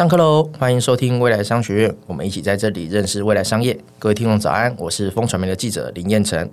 上课喽！欢迎收听未来商学院，我们一起在这里认识未来商业。各位听众早安，我是风传媒的记者林彦辰。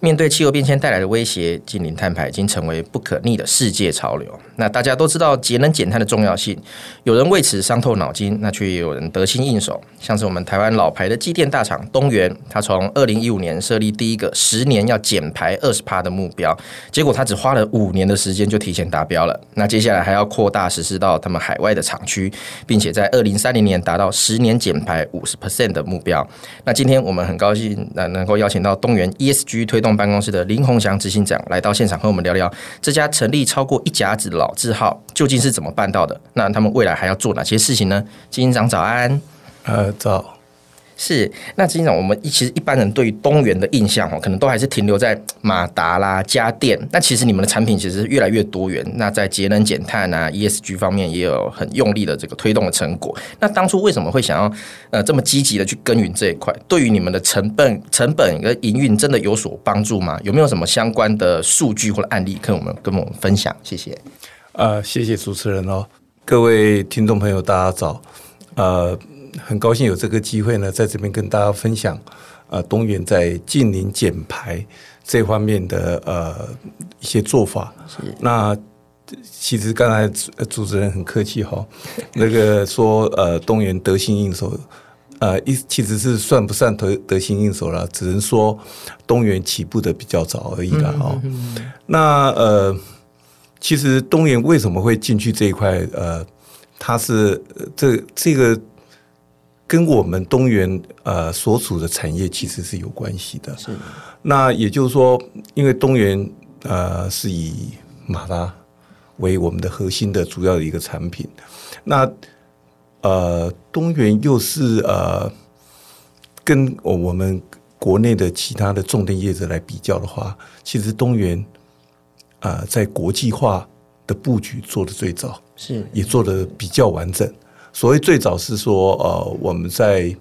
面对气候变迁带来的威胁，近零碳排已经成为不可逆的世界潮流。那大家都知道节能减碳的重要性，有人为此伤透脑筋，那却也有人得心应手。像是我们台湾老牌的机电大厂东元，它从二零一五年设立第一个十年要减排二十趴的目标，结果它只花了五年的时间就提前达标了。那接下来还要扩大实施到他们海外的厂区，并且在二零三零年达到十年减排五十 percent 的目标。那今天我们很高兴能能够邀请到东元 ESG 推动。办公室的林宏祥执行长来到现场和我们聊聊这家成立超过一甲子的老字号究竟是怎么办到的？那他们未来还要做哪些事情呢？执行长早安。呃，早。是，那执行长，我们一其实一般人对于东元的印象哦，可能都还是停留在马达啦、家电。那其实你们的产品其实越来越多元。那在节能减碳啊、ESG 方面也有很用力的这个推动的成果。那当初为什么会想要呃这么积极的去耕耘这一块？对于你们的成本、成本跟营运真的有所帮助吗？有没有什么相关的数据或者案例跟我们跟我们分享？谢谢。呃，谢谢主持人哦，各位听众朋友，大家早。呃。很高兴有这个机会呢，在这边跟大家分享，呃，东元在近邻减排这方面的呃一些做法。那其实刚才主持人很客气哈，那个说呃东元得心应手，呃一其实是算不上得得心应手了，只能说东元起步的比较早而已了哦。嗯嗯、那呃，其实东元为什么会进去这一块？呃，它是这这个。跟我们东元呃所处的产业其实是有关系的。是。那也就是说，因为东元呃是以马达为我们的核心的主要的一个产品，那呃东元又是呃跟我们国内的其他的重点业者来比较的话，其实东元啊、呃、在国际化的布局做的最早，是也做的比较完整。所谓最早是说，呃，我们在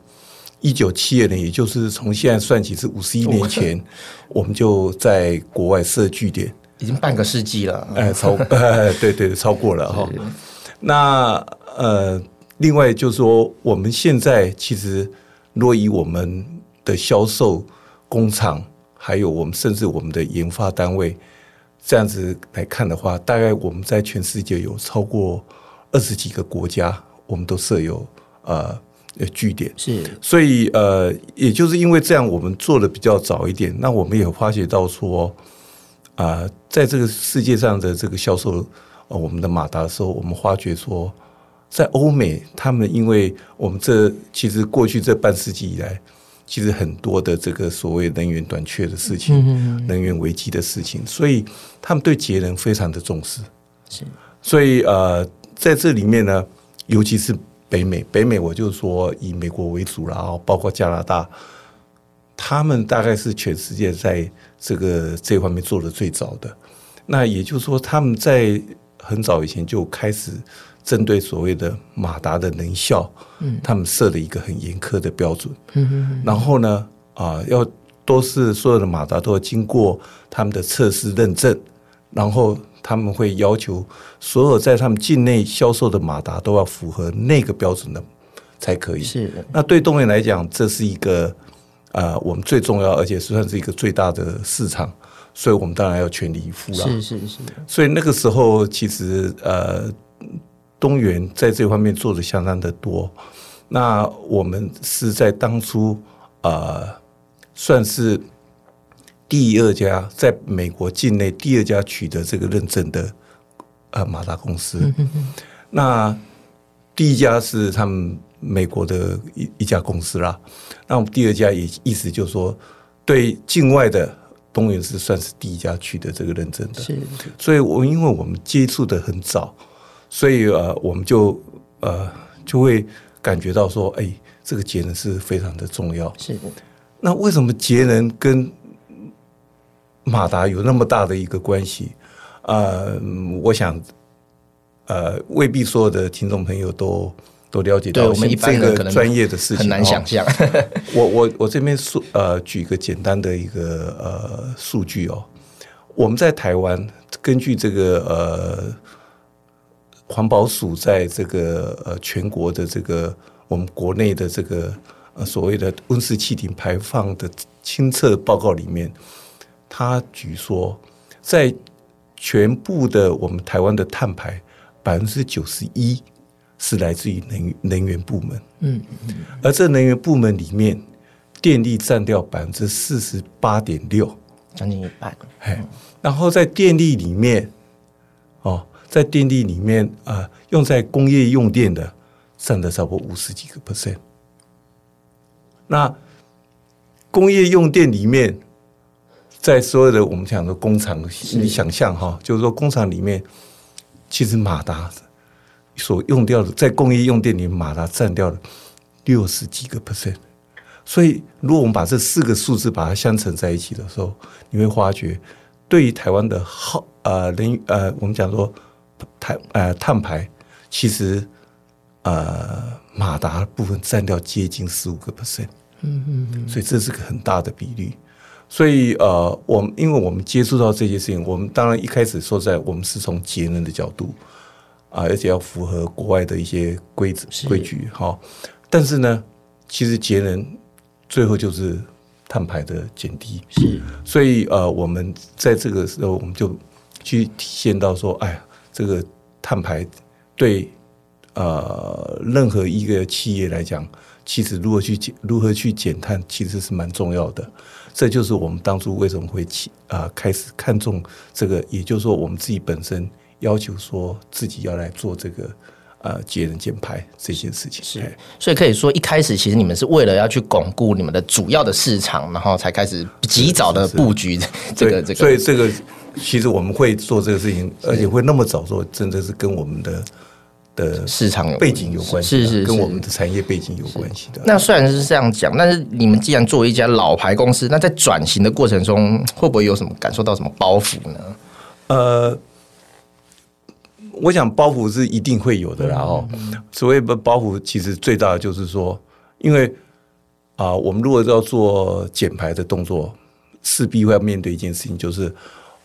一九七二年，也就是从现在算起是五十一年前，我们就在国外设据点，已经半个世纪了。哎，超，哎，对对，超过了哈。那呃，另外就是说，我们现在其实若以我们的销售工厂，还有我们甚至我们的研发单位这样子来看的话，大概我们在全世界有超过二十几个国家。我们都设有呃呃据点，是，所以呃，也就是因为这样，我们做的比较早一点，那我们也发觉到说，啊、呃，在这个世界上的这个销售呃我们的马达的时候，我们发觉说，在欧美，他们因为我们这其实过去这半世纪以来，其实很多的这个所谓能源短缺的事情，嗯嗯嗯能源危机的事情，所以他们对节能非常的重视，是，所以呃，在这里面呢。尤其是北美，北美我就说以美国为主，然后包括加拿大，他们大概是全世界在这个这方面做的最早的。那也就是说，他们在很早以前就开始针对所谓的马达的能效，嗯，他们设了一个很严苛的标准，嗯嗯，然后呢，啊，要都是所有的马达都要经过他们的测试认证，然后。他们会要求所有在他们境内销售的马达都要符合那个标准的才可以。是的。那对东源来讲，这是一个呃我们最重要，而且算是一个最大的市场，所以我们当然要全力以赴了。是是是。所以那个时候，其实呃东元在这方面做的相当的多。那我们是在当初呃算是。第二家在美国境内第二家取得这个认证的呃马达公司，那第一家是他们美国的一一家公司啦。那我们第二家也意思就是说，对境外的东元是算是第一家取得这个认证的。是，所以我因为我们接触的很早，所以呃我们就呃就会感觉到说，哎，这个节能是非常的重要。是的。那为什么节能跟马达有那么大的一个关系，呃，我想，呃，未必所有的听众朋友都都了解到我们这个专业的事情，很难想象。我我我这边说，呃，举一个简单的一个呃数据哦，我们在台湾根据这个呃环保署在这个呃全国的这个我们国内的这个呃所谓的温室气体排放的清测报告里面，他举说，在全部的我们台湾的碳排百分之九十一是来自于能能源部门，嗯，嗯而这能源部门里面，电力占掉百分之四十八点六，将近一半，哎，然后在电力里面，哦。在电力里面啊、呃，用在工业用电的占了差不多五十几个 percent。那工业用电里面，在所有的我们讲的工厂，你想象哈，就是说工厂里面，其实马达所用掉的，在工业用电里面，马达占掉了六十几个 percent。所以，如果我们把这四个数字把它相乘在一起的时候，你会发觉，对于台湾的耗呃人呃，我们讲说。碳呃碳排其实呃马达部分占掉接近十五个 percent，嗯嗯嗯，所以这是个很大的比率。所以呃，我们因为我们接触到这些事情，我们当然一开始说在我们是从节能的角度啊，而且要符合国外的一些规则规矩哈。但是呢，其实节能最后就是碳排的减低。是，所以呃，我们在这个时候我们就去体现到说，哎呀。这个碳排对呃任何一个企业来讲，其实如何去减如何去减碳，其实是蛮重要的。这就是我们当初为什么会起啊、呃、开始看重这个，也就是说我们自己本身要求说自己要来做这个呃节能减排这件事情。是，所以可以说一开始其实你们是为了要去巩固你们的主要的市场，然后才开始及早的布局这个这个。所以这个。其实我们会做这个事情，而且会那么早做，真的是跟我们的的市场背景有关系，是是跟我们的产业背景有关系的。那虽然是这样讲，但是你们既然作为一家老牌公司，那在转型的过程中，会不会有什么感受到什么包袱呢？呃，我想包袱是一定会有的，然后所谓的包袱，其实最大的就是说，因为啊、呃，我们如果要做减排的动作，势必会要面对一件事情，就是。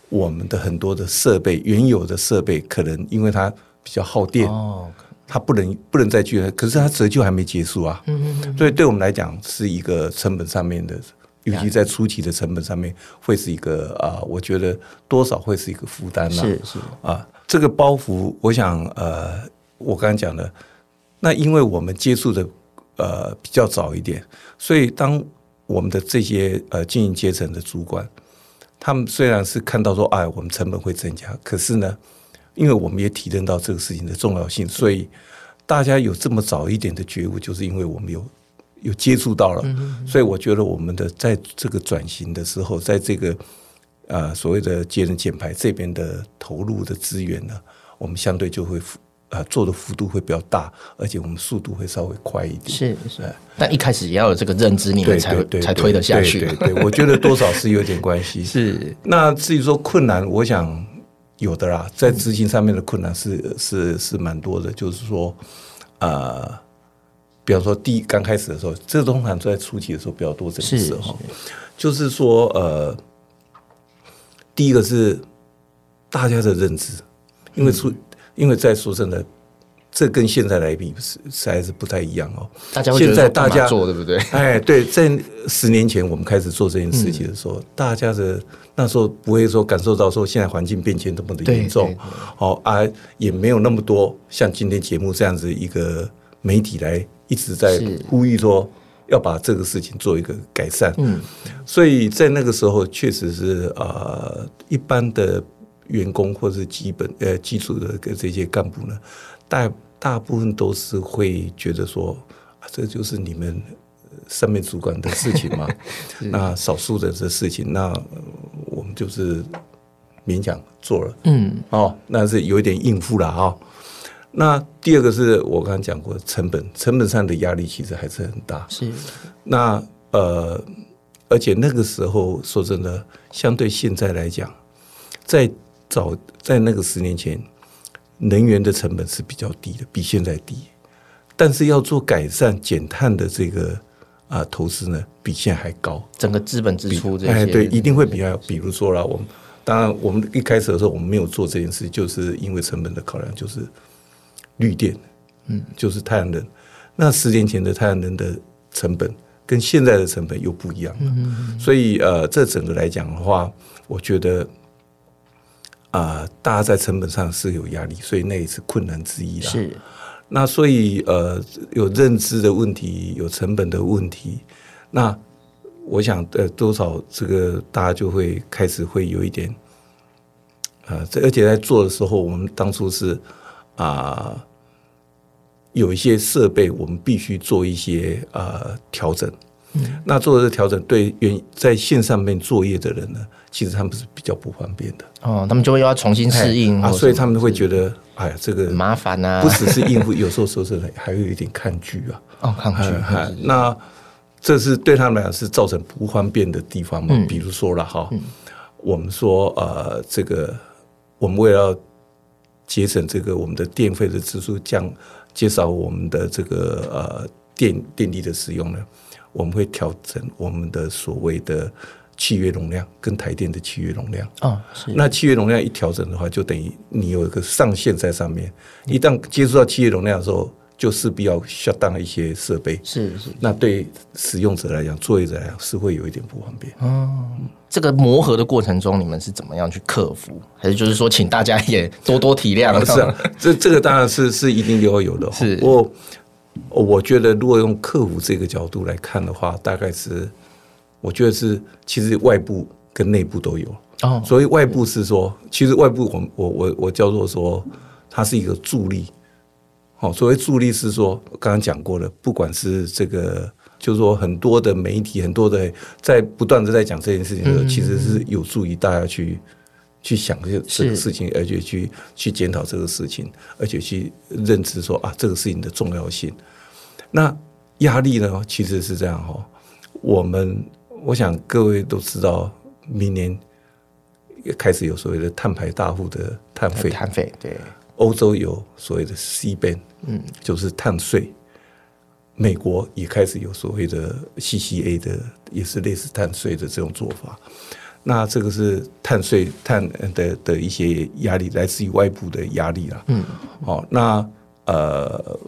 我们的很多的设备，原有的设备可能因为它比较耗电，哦，它不能不能再去，可是它折旧还没结束啊，嗯嗯，所以对我们来讲是一个成本上面的，尤其在初期的成本上面，会是一个啊，我觉得多少会是一个负担呐，是是。啊，这个包袱，我想呃，我刚刚讲的，那因为我们接触的呃比较早一点，所以当我们的这些呃经营阶层的主管。他们虽然是看到说，哎，我们成本会增加，可是呢，因为我们也体认到这个事情的重要性，所以大家有这么早一点的觉悟，就是因为我们有有接触到了，所以我觉得我们的在这个转型的时候，在这个呃所谓的节能减排这边的投入的资源呢，我们相对就会。呃，做的幅度会比较大，而且我们速度会稍微快一点。是是，但一开始也要有这个认知，你们才才推得下去。对对，对，我觉得多少是有点关系。是，那至于说困难，我想有的啦，在执行上面的困难是、嗯、是是蛮多的。就是说，呃，比方说第一刚开始的时候，这通常在初期的时候比较多这个时候，就是说，呃，第一个是大家的认知，因为初。嗯因为在说真的，这跟现在来比是实在是不太一样哦。大家现在大家做对不对？哎，对，在十年前我们开始做这件事情的时候，嗯、大家的那时候不会说感受到说现在环境变迁这么的严重，好啊，也没有那么多像今天节目这样子一个媒体来一直在呼吁说要把这个事情做一个改善。嗯，所以在那个时候确实是呃一般的。员工或者基本呃基础的这些干部呢，大大部分都是会觉得说啊，这就是你们上面主管的事情嘛。那少数的这事情，那我们就是勉强做了。嗯，哦，那是有一点应付了哈、哦。那第二个是我刚刚讲过，成本成本上的压力其实还是很大。是。那呃，而且那个时候说真的，相对现在来讲，在早在那个十年前，能源的成本是比较低的，比现在低。但是要做改善减碳的这个啊、呃、投资呢，比现在还高。整个资本支出这些，哎，对，一定会比较。比如说啦，我们当然我们一开始的时候我们没有做这件事，就是因为成本的考量，就是绿电，嗯，就是太阳能。那十年前的太阳能的成本跟现在的成本又不一样了，嗯，所以呃，这整个来讲的话，我觉得啊，呃，大家在成本上是有压力，所以那也是困难之一啦。是，那所以呃，有认知的问题，有成本的问题，那我想呃，多少这个大家就会开始会有一点，呃，这而且在做的时候，我们当初是啊。呃有一些设备，我们必须做一些呃调整。嗯，那做这个调整，对原在线上面作业的人呢，其实他们是比较不方便的。哦，他们就会要重新适应啊，所以他们会觉得，哎呀，这个麻烦啊，不只是应付，有时候说是还有一点抗拒啊。哦，看剧。那这是对他们来讲是造成不方便的地方嘛？嗯、比如说了哈，嗯、我们说呃，这个我们为了要节省这个我们的电费的支出降。减少我们的这个呃电电力的使用呢，我们会调整我们的所谓的契约容量跟台电的契约容量。哦，那契约容量一调整的话，就等于你有一个上限在上面。一旦接触到契约容量的时候，就势必要 shut down 一些设备。是是，那对使用者来讲，作业者来讲是会有一点不方便。哦。这个磨合的过程中，你们是怎么样去克服？还是就是说，请大家也多多体谅？是啊，这这个当然是是一定要有的。是，我我觉得，如果用克服这个角度来看的话，大概是我觉得是其实外部跟内部都有。哦，所以外部是说，其实外部我我我我叫做说，它是一个助力。好，所谓助力是说，刚刚讲过了，不管是这个。就是说，很多的媒体，很多的在不断的在讲这件事情的时候，其实是有助于大家去去想这这个事情，而且去去检讨这个事情，而且去认知说啊，这个事情的重要性。那压力呢，其实是这样哈。我们我想各位都知道，明年也开始有所谓的碳排大户的碳费，碳费对。欧洲有所谓的 C ban，嗯，就是碳税。美国也开始有所谓的 CCA 的，也是类似碳税的这种做法。那这个是碳税碳的的一些压力，来自于外部的压力啦。嗯，好，那呃，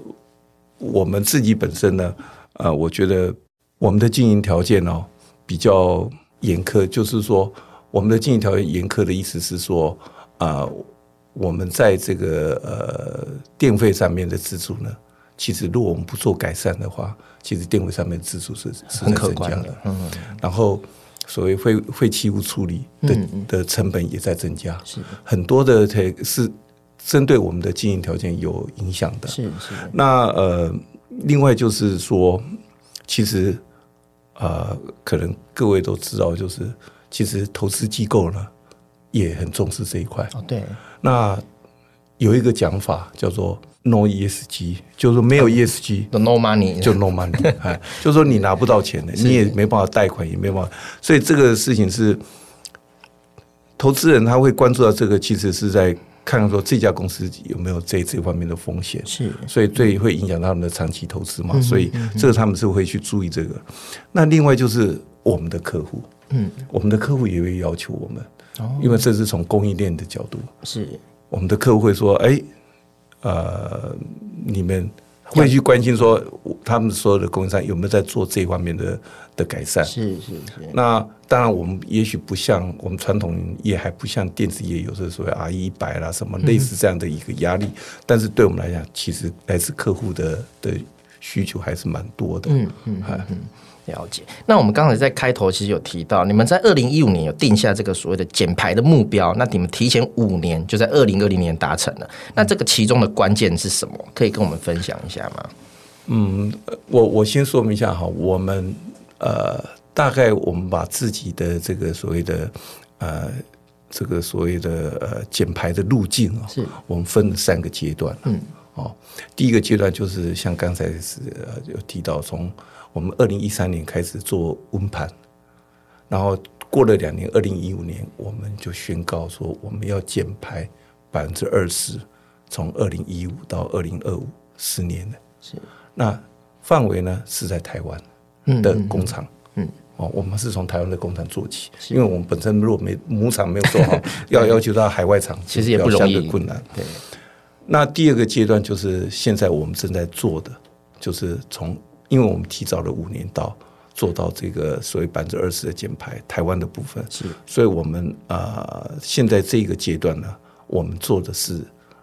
我们自己本身呢，呃，我觉得我们的经营条件哦比较严苛，就是说我们的经营条件严苛的意思是说，啊、呃，我们在这个呃电费上面的支出呢。其实，如果我们不做改善的话，其实电费上面的支出是是很可观的。嗯，然后所谓废废弃物处理的的成本也在增加。是很多的，是针对我们的经营条件有影响的。是是。那呃，另外就是说，其实啊，可能各位都知道，就是其实投资机构呢也很重视这一块。哦，对。那有一个讲法叫做。No ESG，就是说没有 ESG，就 no money，就 No money，哎，就是说你拿不到钱的，你也没办法贷款，也没办法，所以这个事情是投资人他会关注到这个，其实是在看看说这家公司有没有这这方面的风险，是，所以最会影响到他们的长期投资嘛，所以这个他们是会去注意这个。那另外就是我们的客户，嗯，我们的客户也会要求我们，因为这是从供应链的角度，是。我们的客户会说，哎。呃，你们会去关心说，他们所有的供应商有没有在做这方面的的改善？是是是。那当然，我们也许不像我们传统业，还不像电子业，有时候所谓 RE 一百啦什么类似这样的一个压力。嗯、但是对我们来讲，其实来自客户的的需求还是蛮多的。嗯嗯嗯。嗯了解。那我们刚才在开头其实有提到，你们在二零一五年有定下这个所谓的减排的目标，那你们提前五年就在二零二零年达成了。那这个其中的关键是什么？可以跟我们分享一下吗？嗯，我我先说明一下哈，我们呃大概我们把自己的这个所谓的呃这个所谓的呃减排的路径啊，是我们分了三个阶段。嗯，哦，第一个阶段就是像刚才是有提到从。我们二零一三年开始做温盘，然后过了两年，二零一五年我们就宣告说我们要减排百分之二十，从二零一五到二零二五十年的。是，那范围呢是在台湾的工厂。嗯，哦，我们是从台湾的工厂做起，因为我们本身如果没母厂没有做好，要要求到海外厂，其实也不容易，困难。对。那第二个阶段就是现在我们正在做的，就是从因为我们提早了五年到做到这个所谓百分之二十的减排，台湾的部分是，所以我们啊、呃、现在这个阶段呢，我们做的是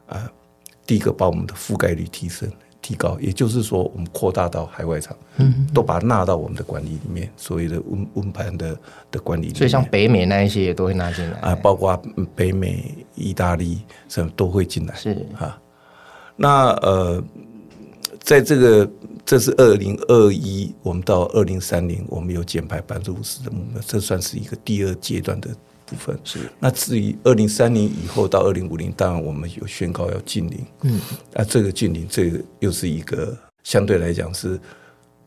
啊、呃、第一个把我们的覆盖率提升。提高，也就是说，我们扩大到海外厂，嗯，都把它纳到我们的管理里面，所谓的温温盘的的管理。所以，像北美那一些也都会纳进来啊，包括北美、意大利什么都会进来。是啊，那呃，在这个这是二零二一，我们到二零三零，我们有减排百分之五十的目标，这算是一个第二阶段的。部分。是，那至于二零三零以后到二零五零，当然我们有宣告要禁零，嗯，那这个禁零，这个又是一个相对来讲是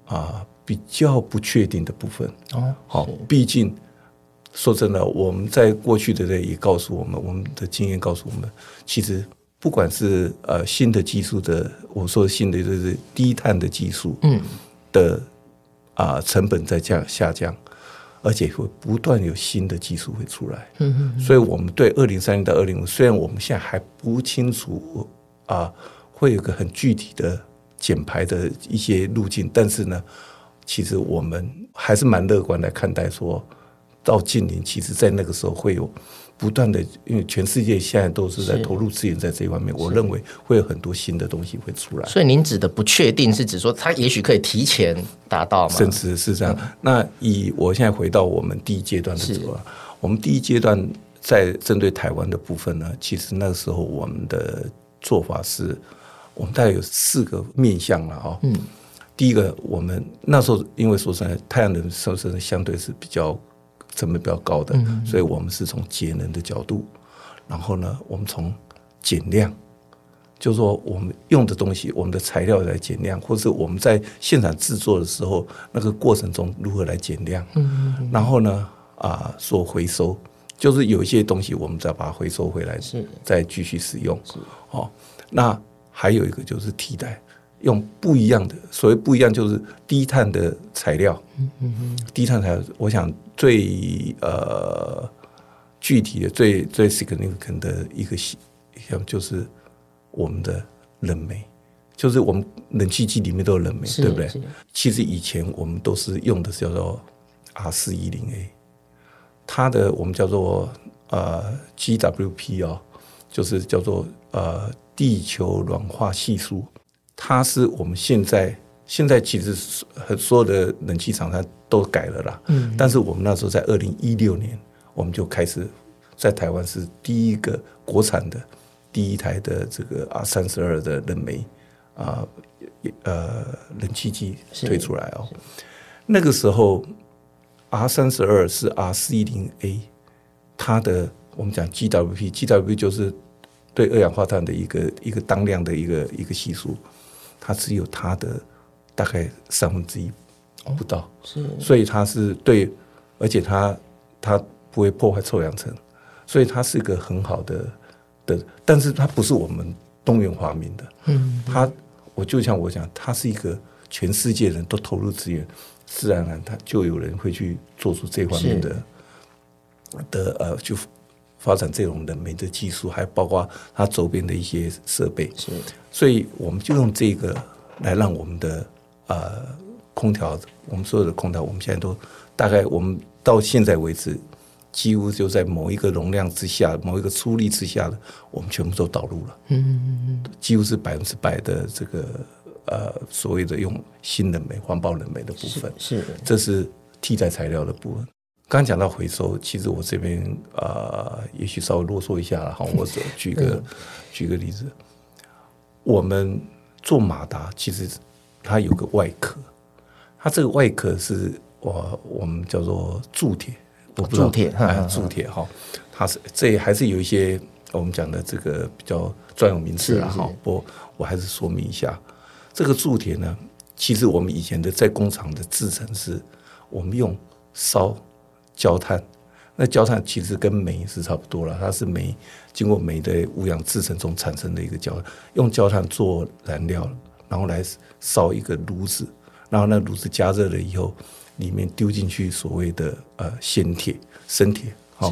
啊比较不确定的部分。哦。好，毕竟说真的，我们在过去的也告诉我们，我们的经验告诉我们，其实不管是呃新的技术的，我说的新的就是低碳的技术，嗯。的啊成本在降下降。而且会不断有新的技术会出来，嗯嗯，所以我们对二零三零到二零五，虽然我们现在还不清楚啊，会有个很具体的减排的一些路径，但是呢，其实我们还是蛮乐观来看待，说到近年，其实在那个时候会有。不断的，因为全世界现在都是在投入资源在这一方面，我认为会有很多新的东西会出来。所以您指的不确定是指说，它也许可以提前达到吗？甚至是这样。那以我现在回到我们第一阶段的时候，我们第一阶段在针对台湾的部分呢，其实那个时候我们的做法是，我们大概有四个面向了哦。嗯，第一个，我们那时候因为说实在，太阳能是不是相对是比较。成本比较高的，所以我们是从节能的角度，然后呢，我们从减量，就是说我们用的东西，我们的材料来减量，或是我们在现场制作的时候，那个过程中如何来减量，嗯然后呢，啊，做回收，就是有一些东西我们再把它回收回来，是再继续使用，哦，那还有一个就是替代。用不一样的，所谓不一样就是低碳的材料。嗯嗯，低碳材料，我想最呃具体的、最最 significant 的一个项就是我们的冷媒，就是我们冷气机里面都有冷媒，对不对？其实以前我们都是用的是叫做 R 四一零 A，它的我们叫做呃 GWP 哦，就是叫做呃地球软化系数。它是我们现在现在其实很所有的冷气厂它都改了啦，嗯，但是我们那时候在二零一六年，我们就开始在台湾是第一个国产的第一台的这个 R 三十二的冷媒啊，呃，冷气机推出来哦。那个时候 R 三十二是 R 四一零 A，它的我们讲 GWP，GWP 就是对二氧化碳的一个一个当量的一个一个系数。它只有它的大概三分之一不到，哦、是，所以它是对，而且它它不会破坏臭氧层，所以它是一个很好的的，但是它不是我们东原华明的，嗯，它我就像我讲，它是一个全世界人都投入资源，自然而然它就有人会去做出这方面的的呃就。发展这种冷媒的技术，还包括它周边的一些设备，是，所以我们就用这个来让我们的呃空调，我们所有的空调，我们现在都大概我们到现在为止，几乎就在某一个容量之下，某一个出力之下的，我们全部都导入了，嗯。嗯嗯，几乎是百分之百的这个呃所谓的用新冷媒、环保冷媒的部分，是，是。这是替代材料的部分。刚讲到回收，其实我这边啊、呃，也许稍微啰嗦一下哈。我举个、嗯、举个例子，我们做马达，其实它有个外壳，它这个外壳是我我们叫做铸铁，我不知道铸铁啊，铸铁哈，它是这还是有一些我们讲的这个比较专有名词啊哈。不过我还是说明一下，这个铸铁呢，其实我们以前的在工厂的制成是，我们用烧。焦炭，那焦炭其实跟煤是差不多了，它是煤经过煤的无氧制成中产生的一个焦，用焦炭做燃料，然后来烧一个炉子，然后那炉子加热了以后，里面丢进去所谓的呃鲜铁、生铁，好，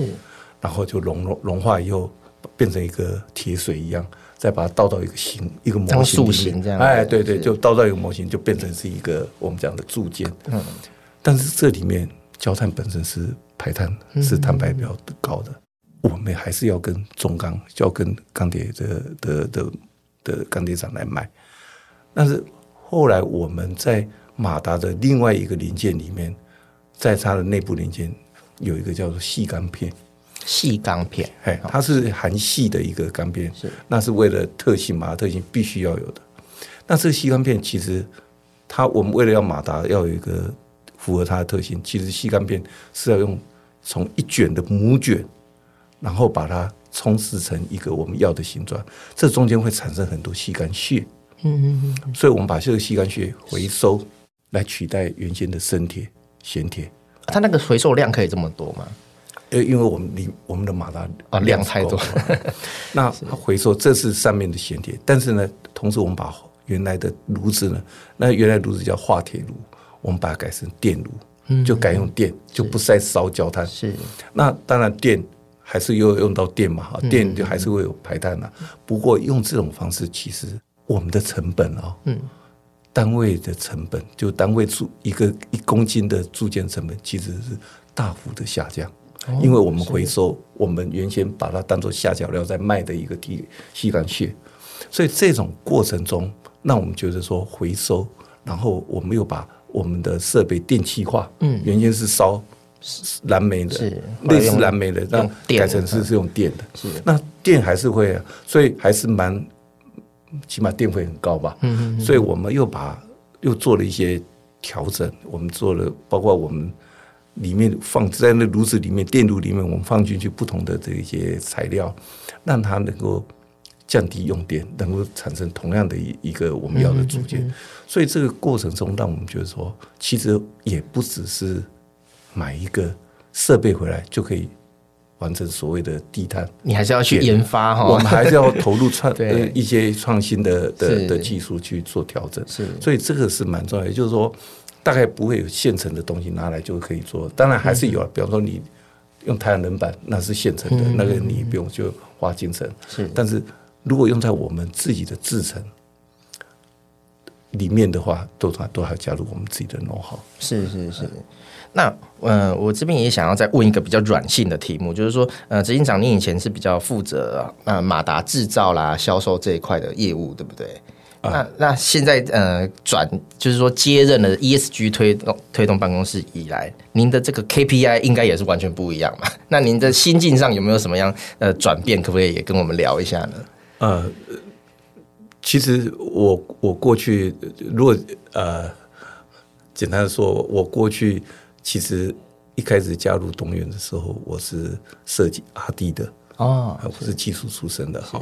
然后就融融融化以后变成一个铁水一样，再把它倒到一个形一个模型里面，这样哎，对对，就倒到一个模型，就变成是一个我们讲的铸件。嗯，但是这里面焦炭本身是排碳，是碳排比较高的，我们还是要跟中钢，就要跟钢铁的的的的钢铁厂来买。但是后来我们在马达的另外一个零件里面，在它的内部零件有一个叫做细钢片。细钢片，哎，它是含细的一个钢片，是那是为了特性，马达特性必须要有的。那这个细钢片其实，它我们为了要马达要有一个符合它的特性，其实矽钢片是要用从一卷的母卷，然后把它冲制成一个我们要的形状，这中间会产生很多矽钢屑，嗯嗯嗯，所以我们把这个矽钢屑回收来取代原先的生铁、咸铁。它那个回收量可以这么多吗？呃，因为我们里我们的马达啊量太多，那回收这是上面的咸铁，但是呢，同时我们把原来的炉子呢，那原来炉子叫化铁炉，我们把它改成电炉，就改用电，就不再烧焦炭。是，那当然电还是又用到电嘛，哈，电就还是会有排碳的。不过用这种方式，其实我们的成本啊，嗯，单位的成本就单位住一个一公斤的铸件成本，其实是大幅的下降。因为我们回收，我们原先把它当做下脚料在卖的一个地吸干屑，所以这种过程中，那我们觉得说回收，然后我们又把我们的设备电气化，嗯，原先是烧燃煤的，是类似燃煤的，那改成是是用电的，是。那电还是会，所以还是蛮，起码电费很高吧，嗯，所以我们又把又做了一些调整，我们做了包括我们。里面放在那炉子里面，电炉里面，我们放进去不同的这一些材料，让它能够降低用电，能够产生同样的一一个我们要的组件。所以这个过程中，让我们觉得说，其实也不只是买一个设备回来就可以完成所谓的地摊，你还是要去研发哈，我们还是要投入创 呃一些创新的的的技术去做调整。是，所以这个是蛮重要的，也就是说。大概不会有现成的东西拿来就可以做，当然还是有，比方说你用太阳能板，那是现成的，那个你不用就花精神。是，但是如果用在我们自己的制成里面的话，都都还加入我们自己的 know-how。是是是。那呃，我这边也想要再问一个比较软性的题目，就是说，呃，执行长，你以前是比较负责呃马达制造啦、销售这一块的业务，对不对？那那现在呃转就是说接任了 ESG 推动推动办公室以来，您的这个 KPI 应该也是完全不一样嘛？那您的心境上有没有什么样呃转变？可不可以也跟我们聊一下呢？呃，其实我我过去如果呃简单的说，我过去其实一开始加入东元的时候，我是设计 RD 的哦，我是技术出身的哈。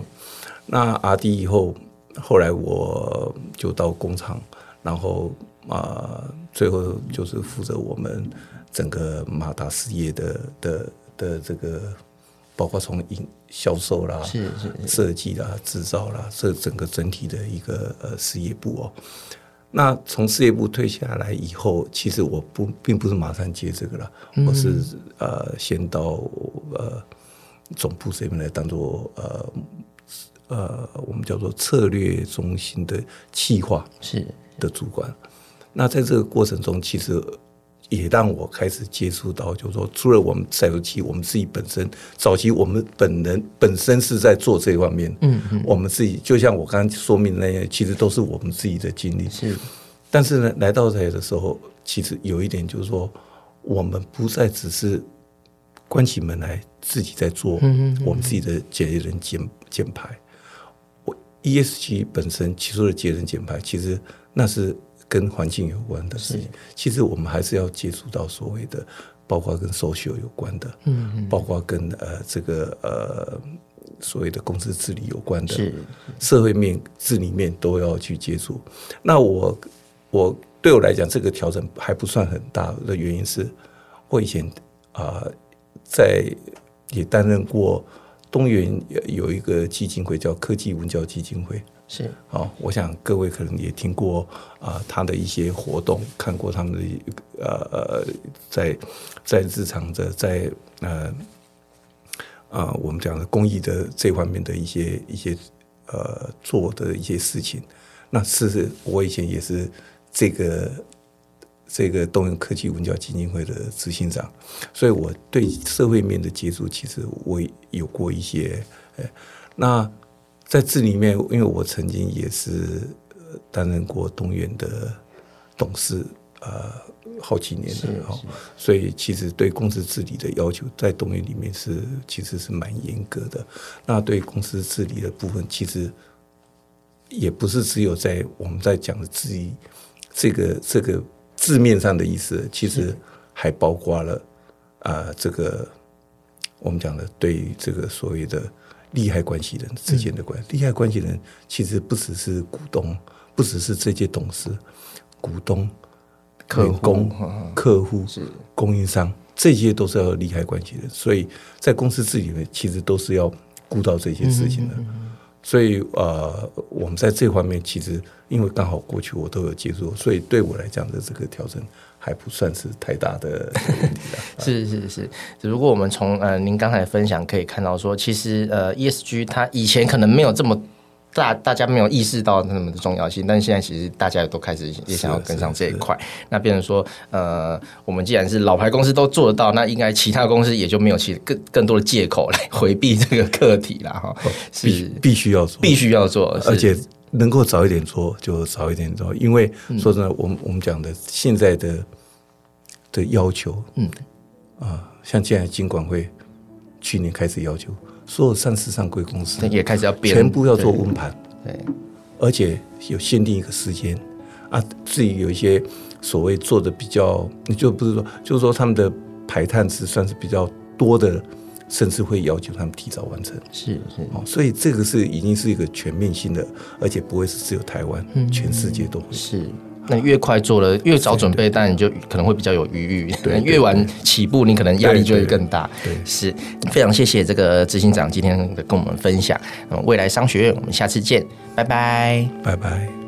那 RD 以后。后来我就到工厂，然后啊、呃，最后就是负责我们整个马达事业的的的这个，包括从营销售啦、是是是设计啦、制造啦，这整个整体的一个呃事业部哦。那从事业部退下来以后，其实我不并不是马上接这个了，我是呃先到呃总部这边来当做呃。呃，我们叫做策略中心的企划是的主管。那在这个过程中，其实也让我开始接触到，就是说，除了我们柴油机，我们自己本身早期我们本人本身是在做这方面，嗯嗯，我们自己就像我刚刚说明的那些，其实都是我们自己的经历。是，但是呢，来到这里的时候，其实有一点就是说，我们不再只是关起门来自己在做，我们自己的节能减减排。我 ESG 本身提出的节能减排，其实那是跟环境有关的事情。其实我们还是要接触到所谓的，包括跟 social 有关的，嗯，包括跟呃这个呃所谓的公司治理有关的，社会面治理面都要去接触。那我我对我来讲，这个调整还不算很大的原因是，我以前啊、呃、在也担任过。东元有一个基金会叫科技文教基金会，是好，我想各位可能也听过啊，他的一些活动，看过他们的呃呃，在在日常的在呃啊，我们讲的公益的这方面的一些一些呃做的一些事情。那是我以前也是这个这个东洋科技文教基金会的执行长，所以我对社会面的接触，其实我有过一些。那在这里面，因为我曾经也是担任过东元的董事，呃，好几年了哈，所以其实对公司治理的要求，在东元里面是其实是蛮严格的。那对公司治理的部分，其实。也不是只有在我们在讲的质疑这个这个字面上的意思，其实还包括了啊、呃，这个我们讲的对于这个所谓的利害关系人之间的关系，利害关系人其实不只是股东，不只是这些董事、股东、员工、客户、是。供应商，这些都是要利害关系人，所以在公司治理里面，其实都是要顾到这些事情的。所以呃，我们在这方面其实，因为刚好过去我都有接触，所以对我来讲的这个调整还不算是太大的问题 了。是是是，只不过我们从呃您刚才的分享可以看到说，其实呃 ESG 它以前可能没有这么。大大家没有意识到那么的重要性，但是现在其实大家都开始也想要跟上这一块。那变成说，呃，我们既然是老牌公司都做得到，那应该其他公司也就没有其更更多的借口来回避这个课题了哈。是必必须要做，必须要做，而且能够早一点做就早一点做，因为说真的，我们我们讲的现在的的要求，嗯啊，像现在金管会去年开始要求。所有上市上柜公司也开始要变，全部要做温盘，对，而且有限定一个时间啊。至于有一些所谓做的比较，你就不是说，就是说他们的排碳是算是比较多的，甚至会要求他们提早完成。是是，哦，所以这个是已经是一个全面性的，而且不会是只有台湾，嗯，全世界都会是。那越快做了，越早准备，但你就可能会比较有余裕。对，越晚起步，你可能压力就会更大。对，是非常谢谢这个执行长今天跟我们分享。未来商学院，我们下次见，拜拜，拜拜。